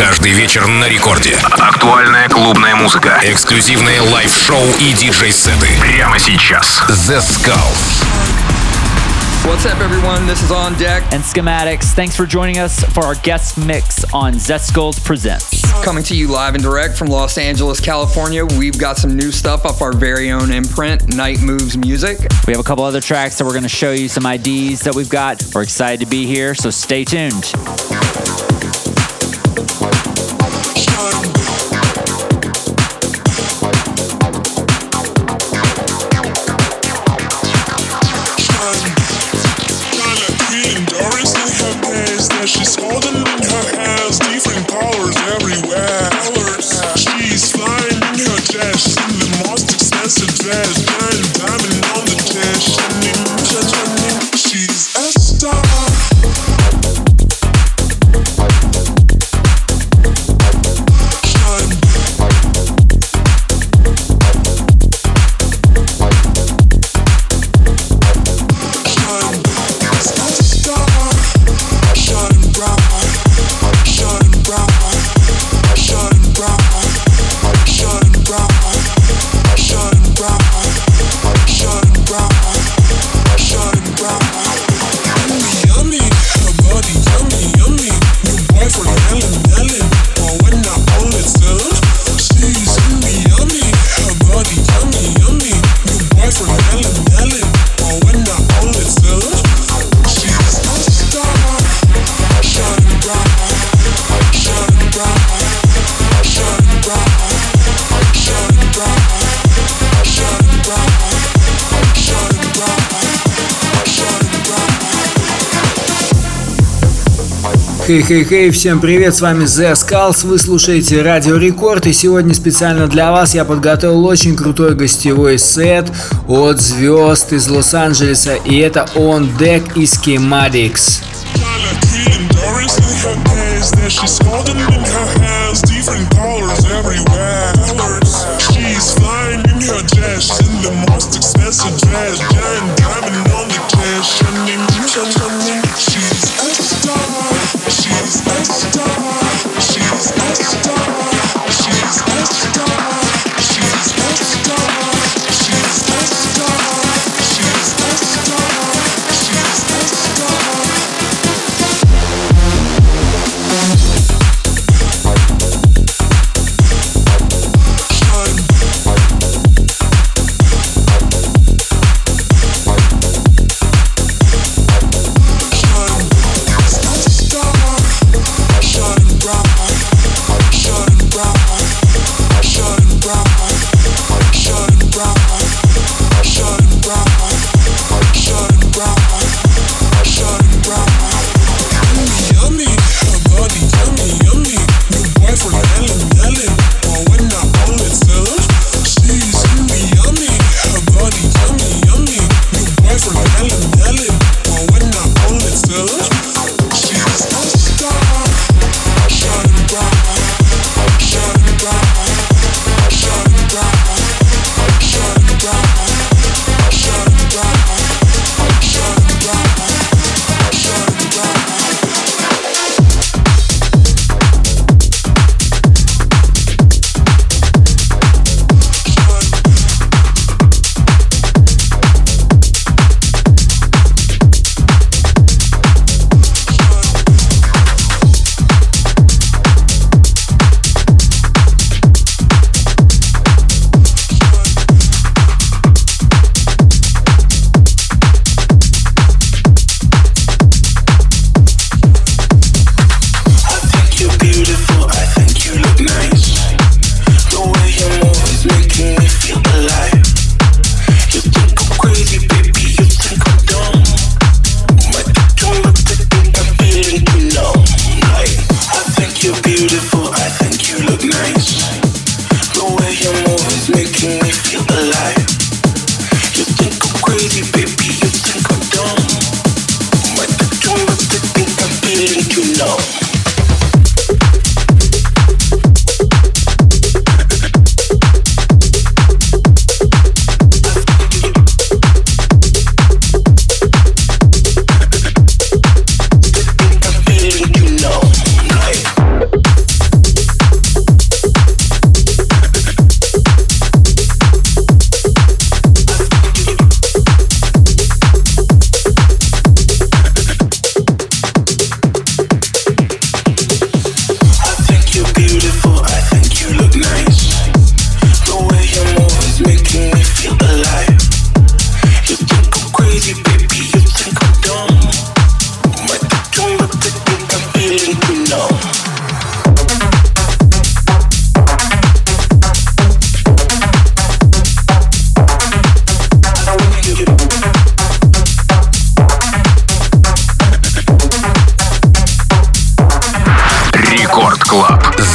Каждый вечер на рекорде. Актуальная клубная музыка. Эксклюзивные лайв-шоу и диджей-сеты. Прямо сейчас. The Skulls. What's up, everyone? This is On Deck and Schematics. Thanks for joining us for our guest mix on Zeskullz Presents. Coming to you live and direct from Los Angeles, California, we've got some new stuff off our very own imprint, Night Moves Music. We have a couple other tracks that we're going to show you, some IDs that we've got. We're excited to be here, so stay tuned. Хей-хей-хей, всем привет, с вами The Skulls, вы слушаете Радио Рекорд, и сегодня специально для вас я подготовил очень крутой гостевой сет от звезд из Лос-Анджелеса, и это On Deck и Schematics.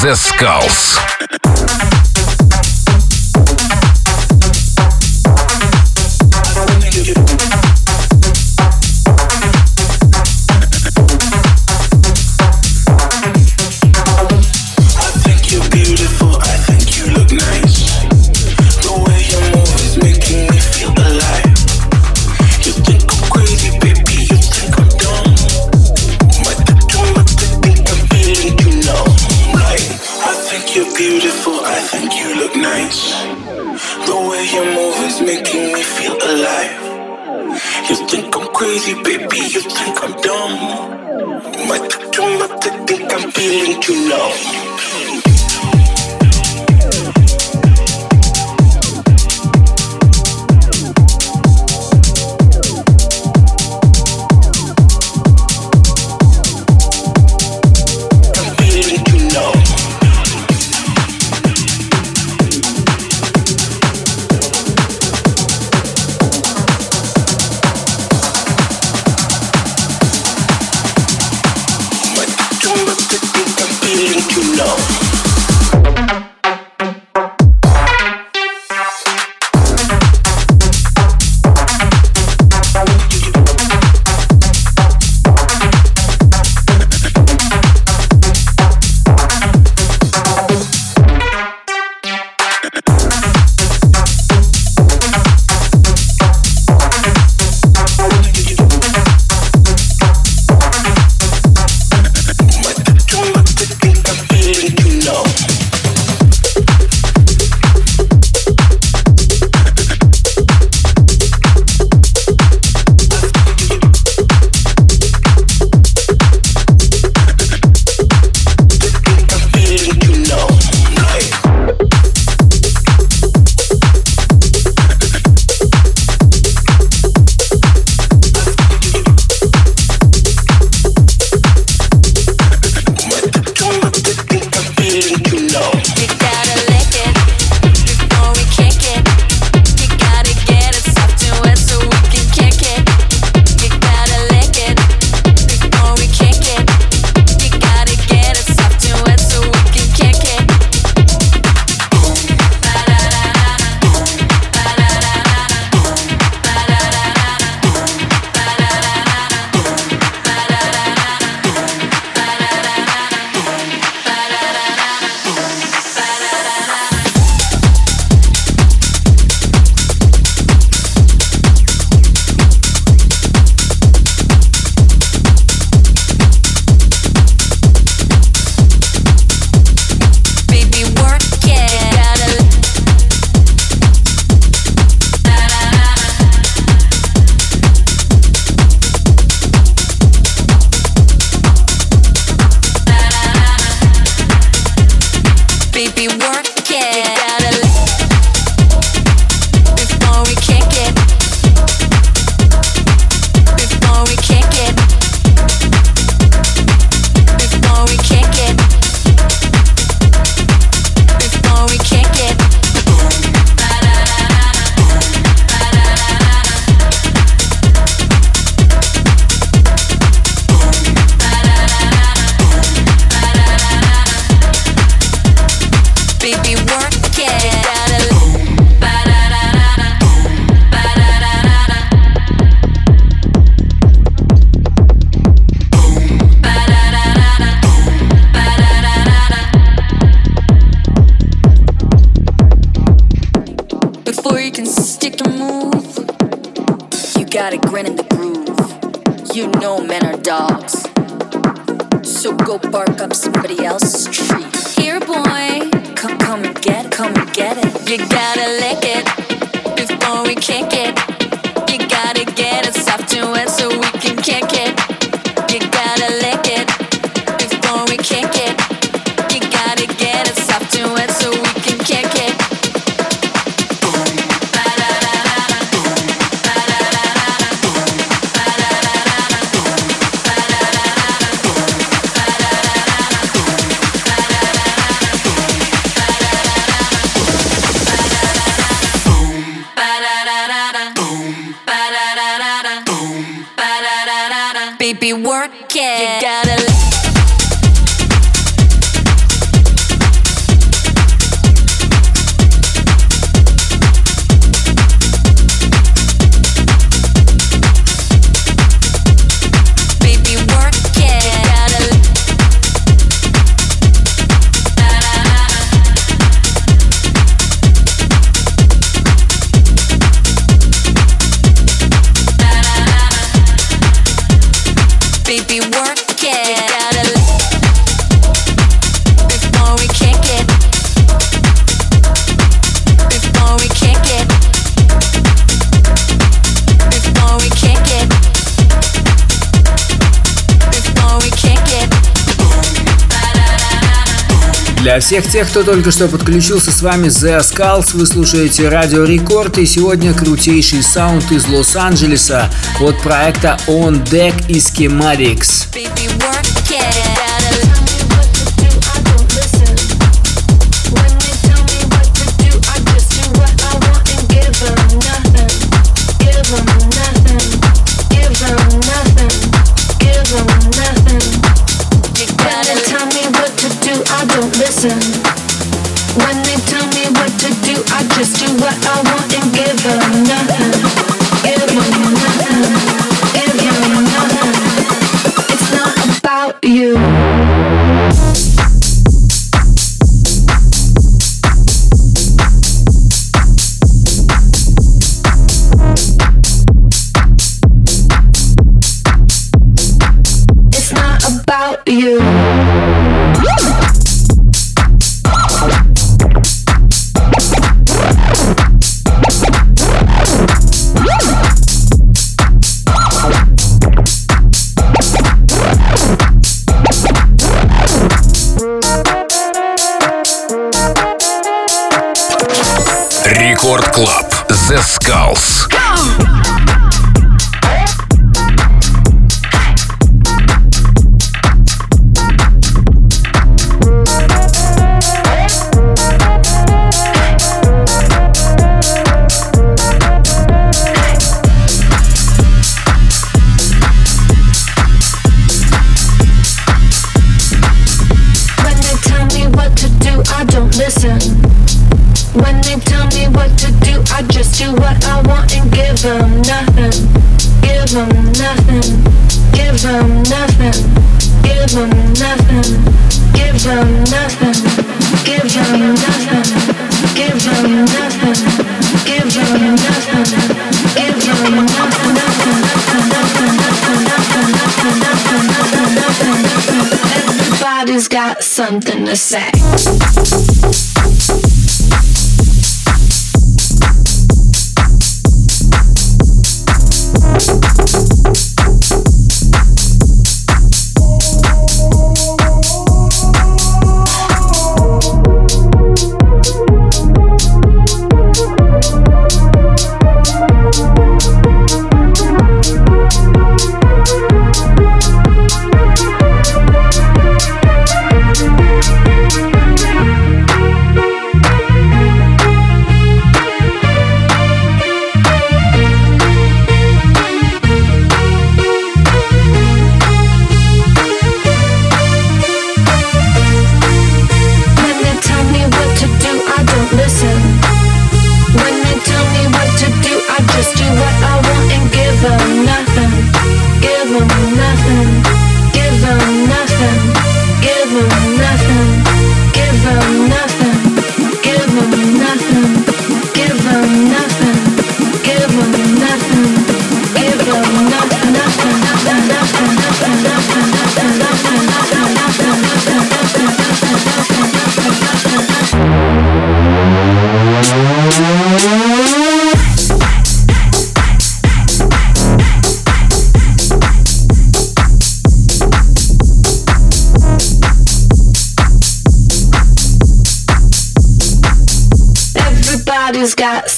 Descalço. Для всех тех, кто только что подключился, с вами The Skulls, вы слушаете Радио Рекорд, и сегодня крутейший саунд из Лос-Анджелеса от проекта On Deck и Schematics. something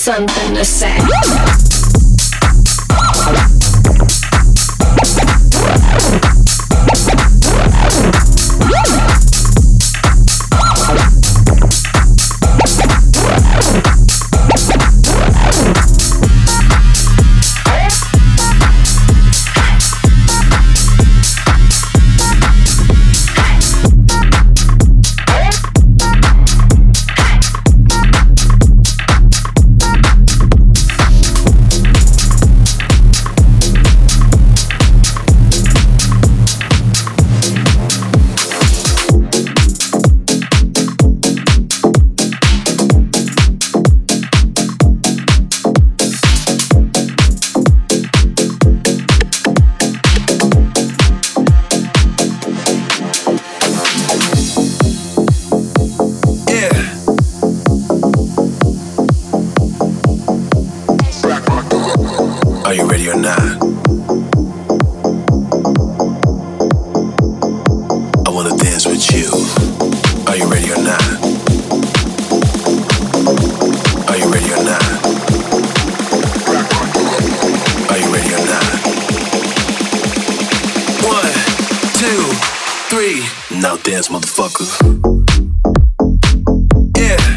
something to say. Three. Now dance, motherfucker. С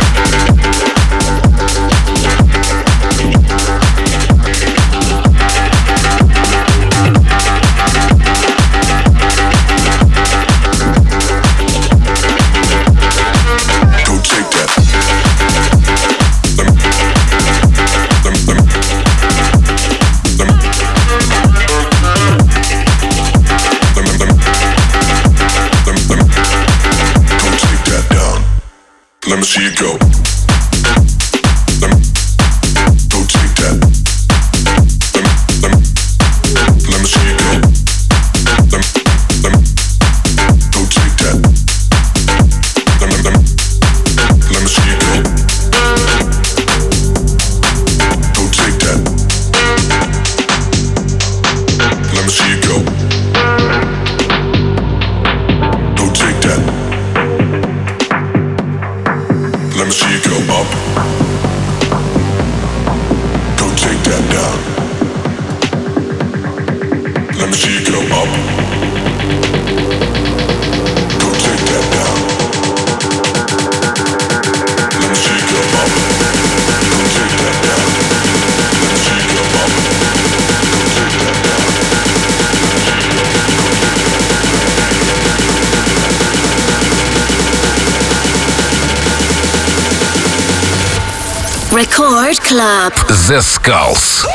Record Club. The Skulls.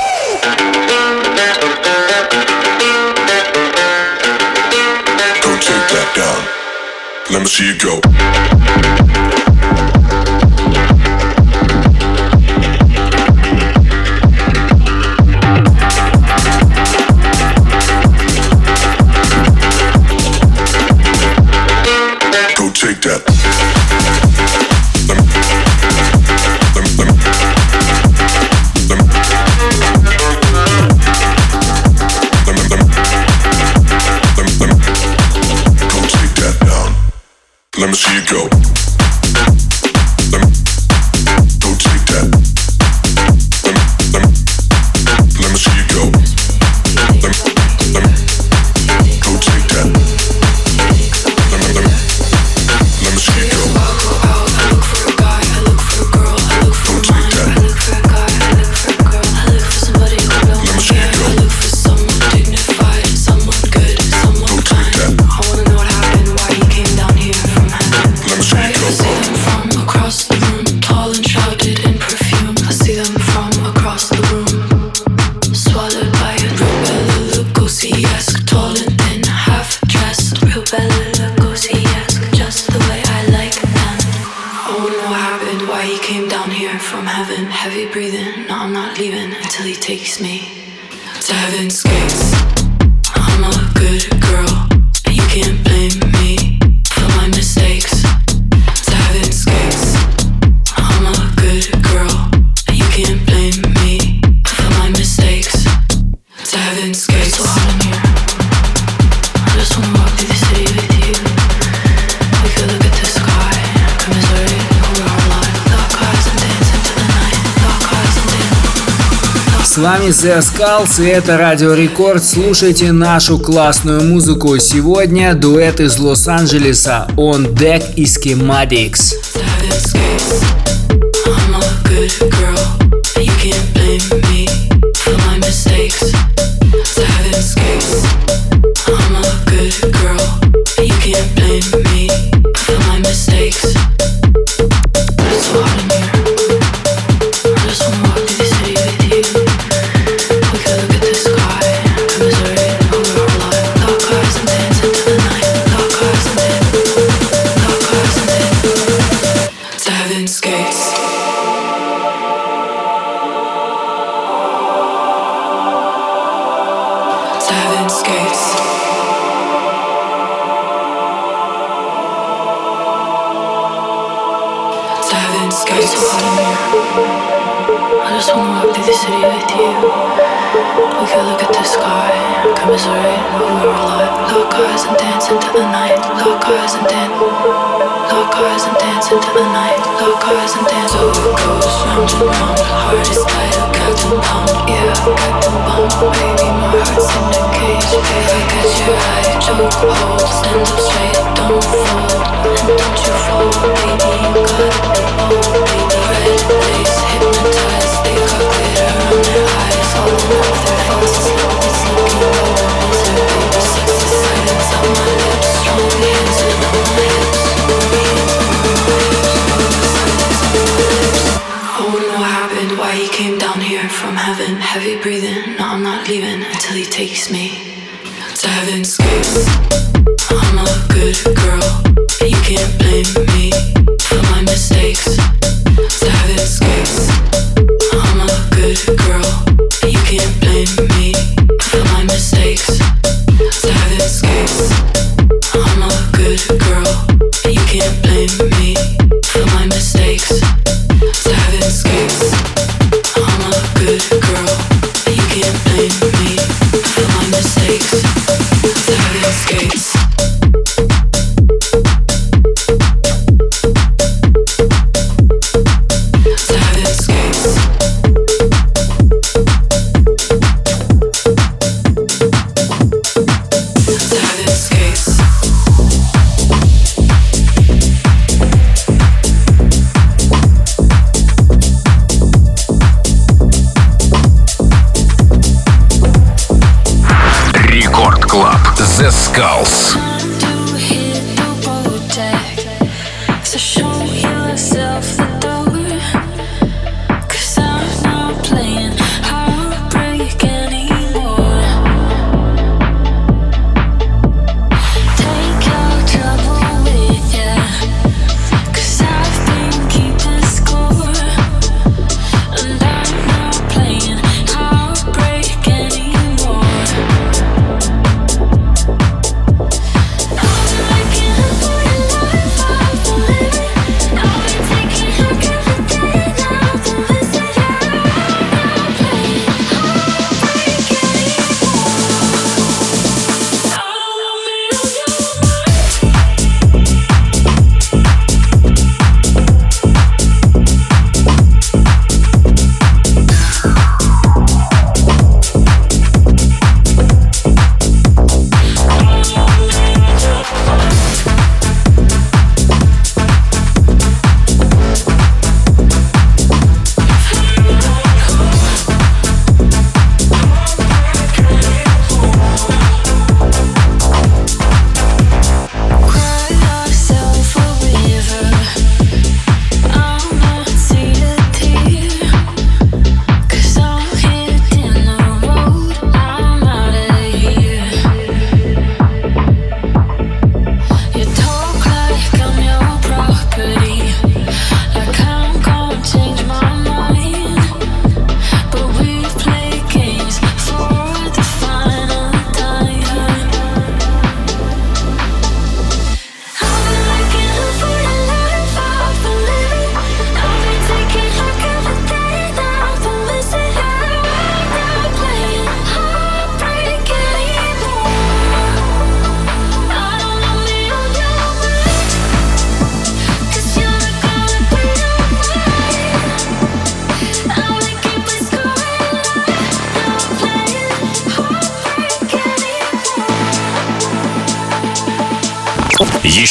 Take that down. Let me see you go. let me see you go. С вами The Skulls и это Радио Рекорд. Слушайте нашу классную музыку. Сегодня дуэт из Лос-Анджелеса On Deck и Schematics. and dance. And dance into the night. And dance. Round and round. Heart is. Yeah, Baby, my heart's in a cage. Your eye, hold. Stand up straight, don't fall. And don't you fall, baby, you gotta leaving until he takes me.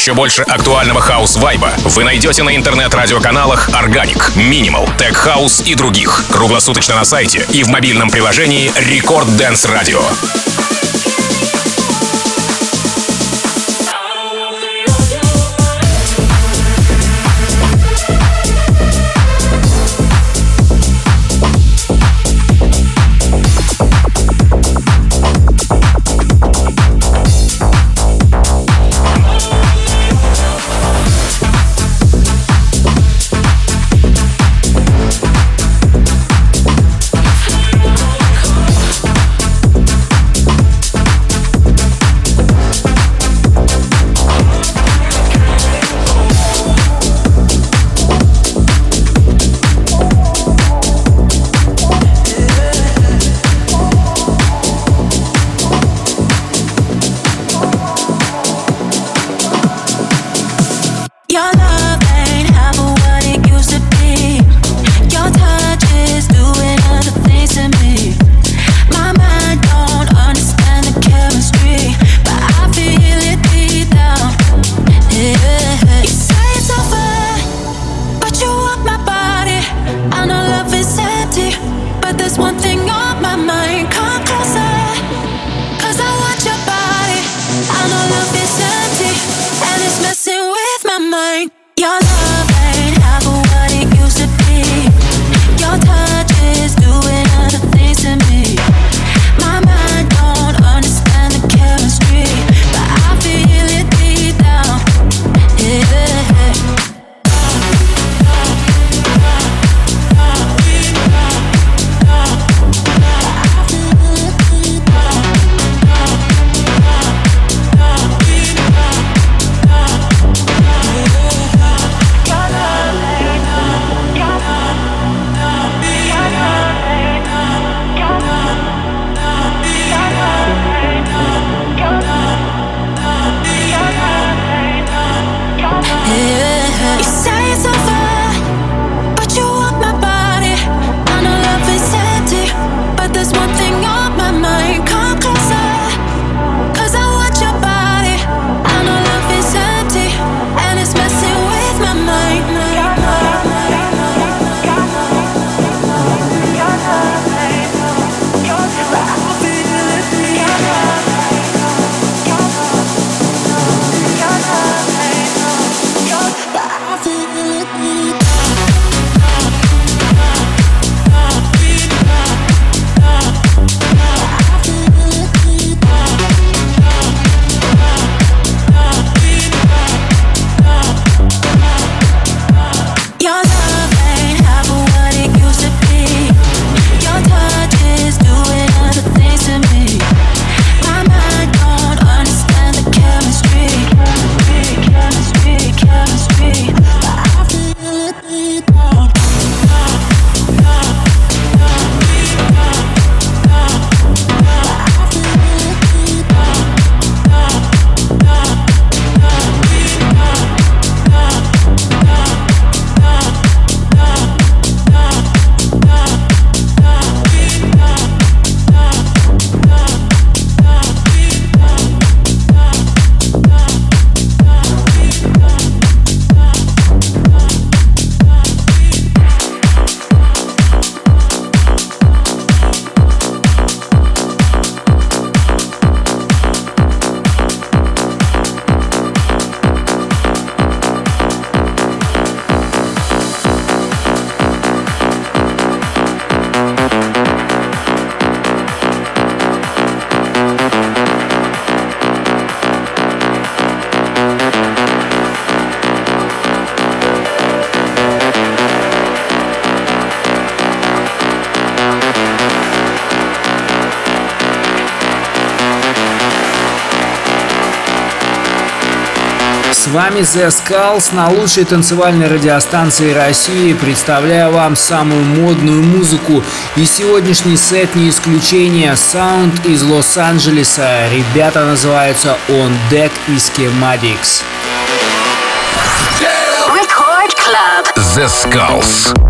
Еще больше актуального хаус-вайба вы найдете на интернет-радиоканалах Organic, Minimal, Tech House и других. Круглосуточно на сайте и в мобильном приложении Record Dance Radio. Вами The Skulls на лучшей танцевальной радиостанции России. Представляю вам самую модную музыку. И сегодняшний сет не исключение. Саунд из Лос-Анджелеса. Ребята называются On Deck и Schematics. The Skulls.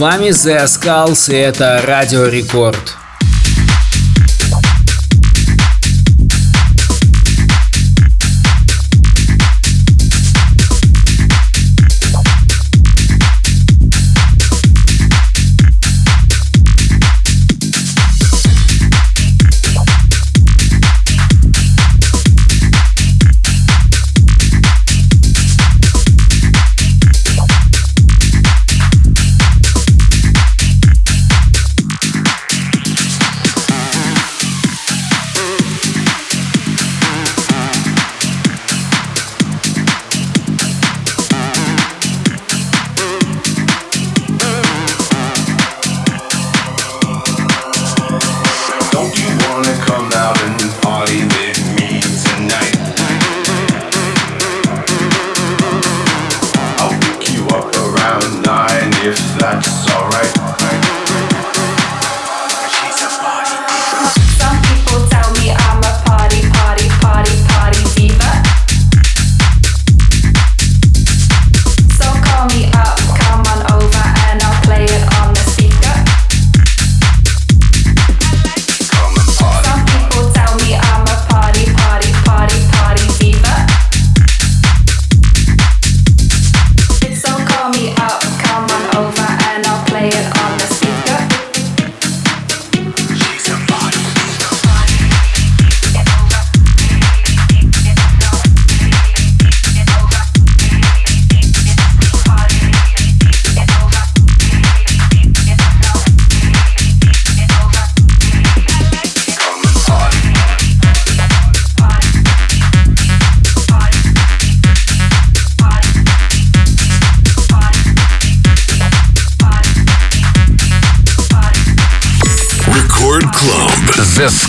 Вами The Skulls и это Радио Рекорд. it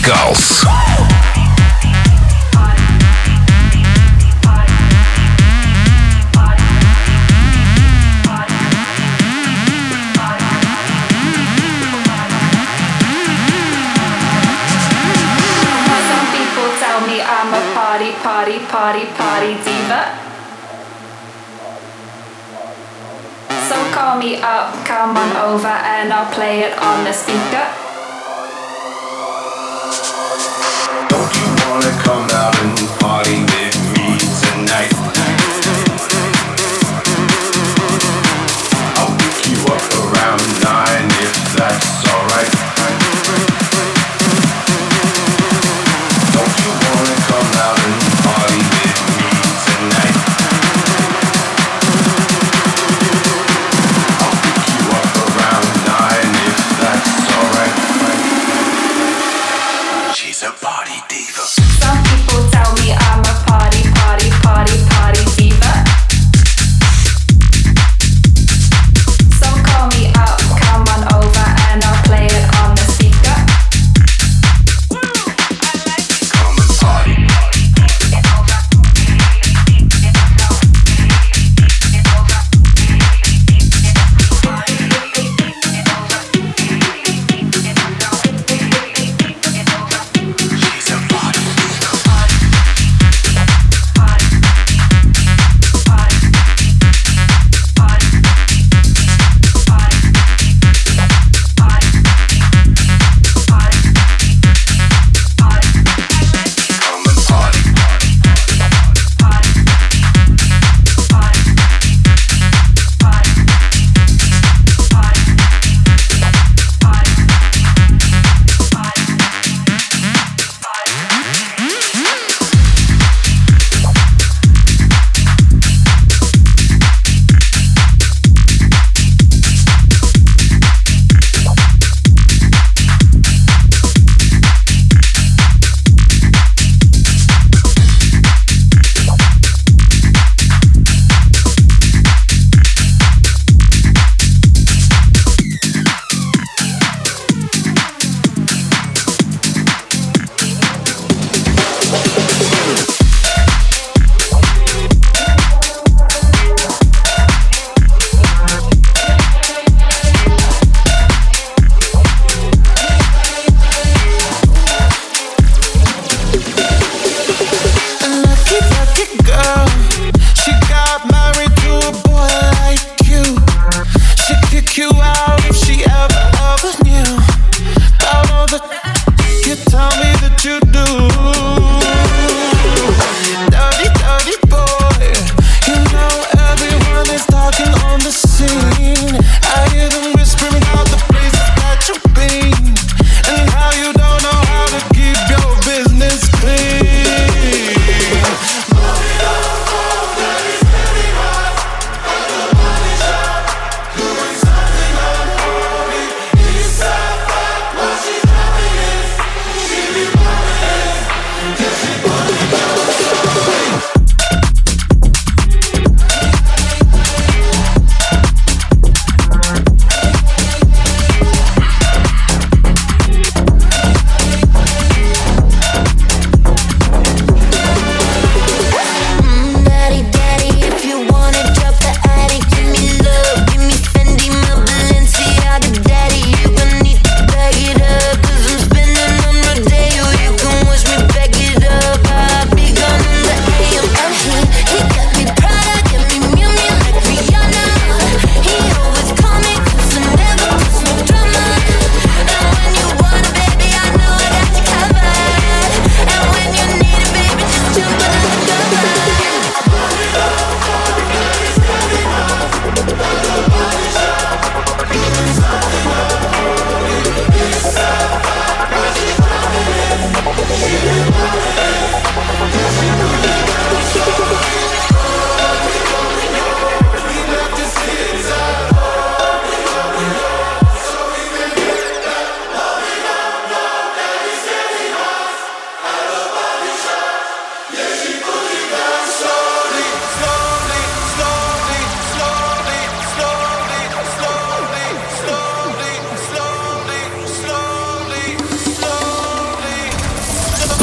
Skulls. Party, party, party diva. So call me up, come on over, and I'll play it on the speaker.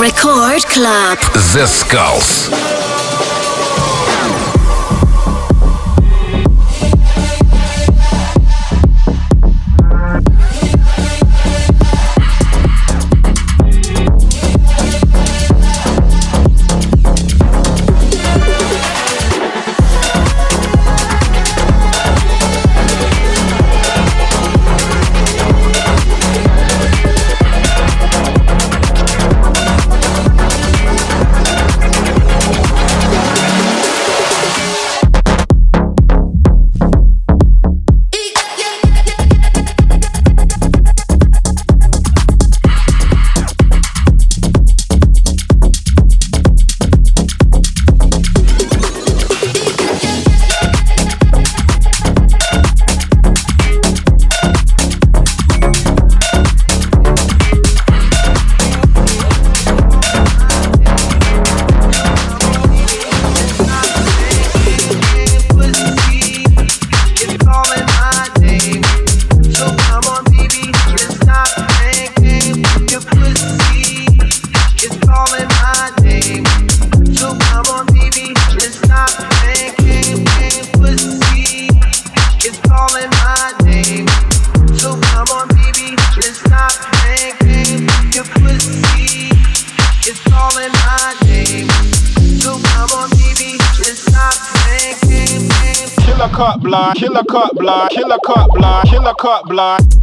Record Club. Zeskullz. Killer cut block, killer cut block, killer cut block.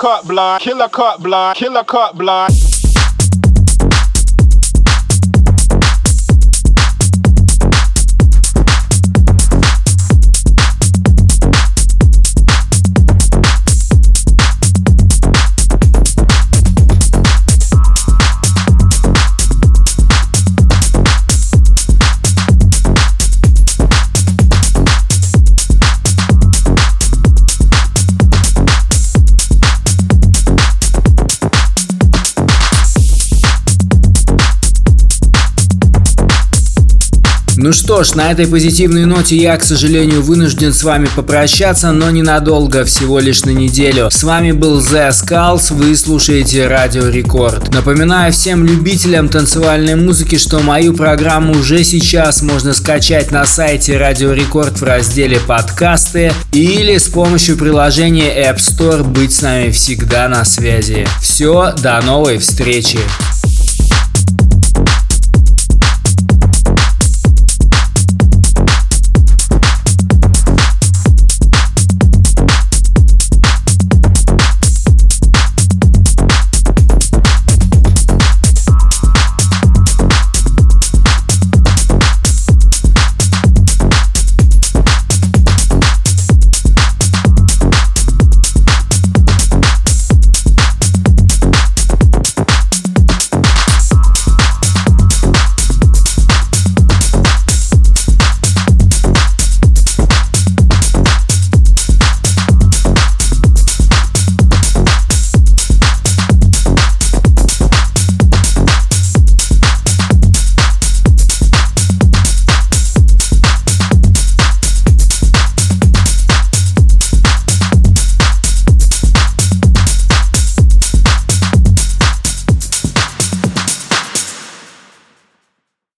Cut block, killer cut block, killer cut block. Что ж, на этой позитивной ноте я, к сожалению, вынужден с вами попрощаться, но ненадолго, всего лишь на неделю. С вами был The Skulls, вы слушаете Радио Рекорд. Напоминаю всем любителям танцевальной музыки, что мою программу уже сейчас можно скачать на сайте Радио Рекорд в разделе подкасты или с помощью приложения App Store быть с нами всегда на связи. Все, до новой встречи!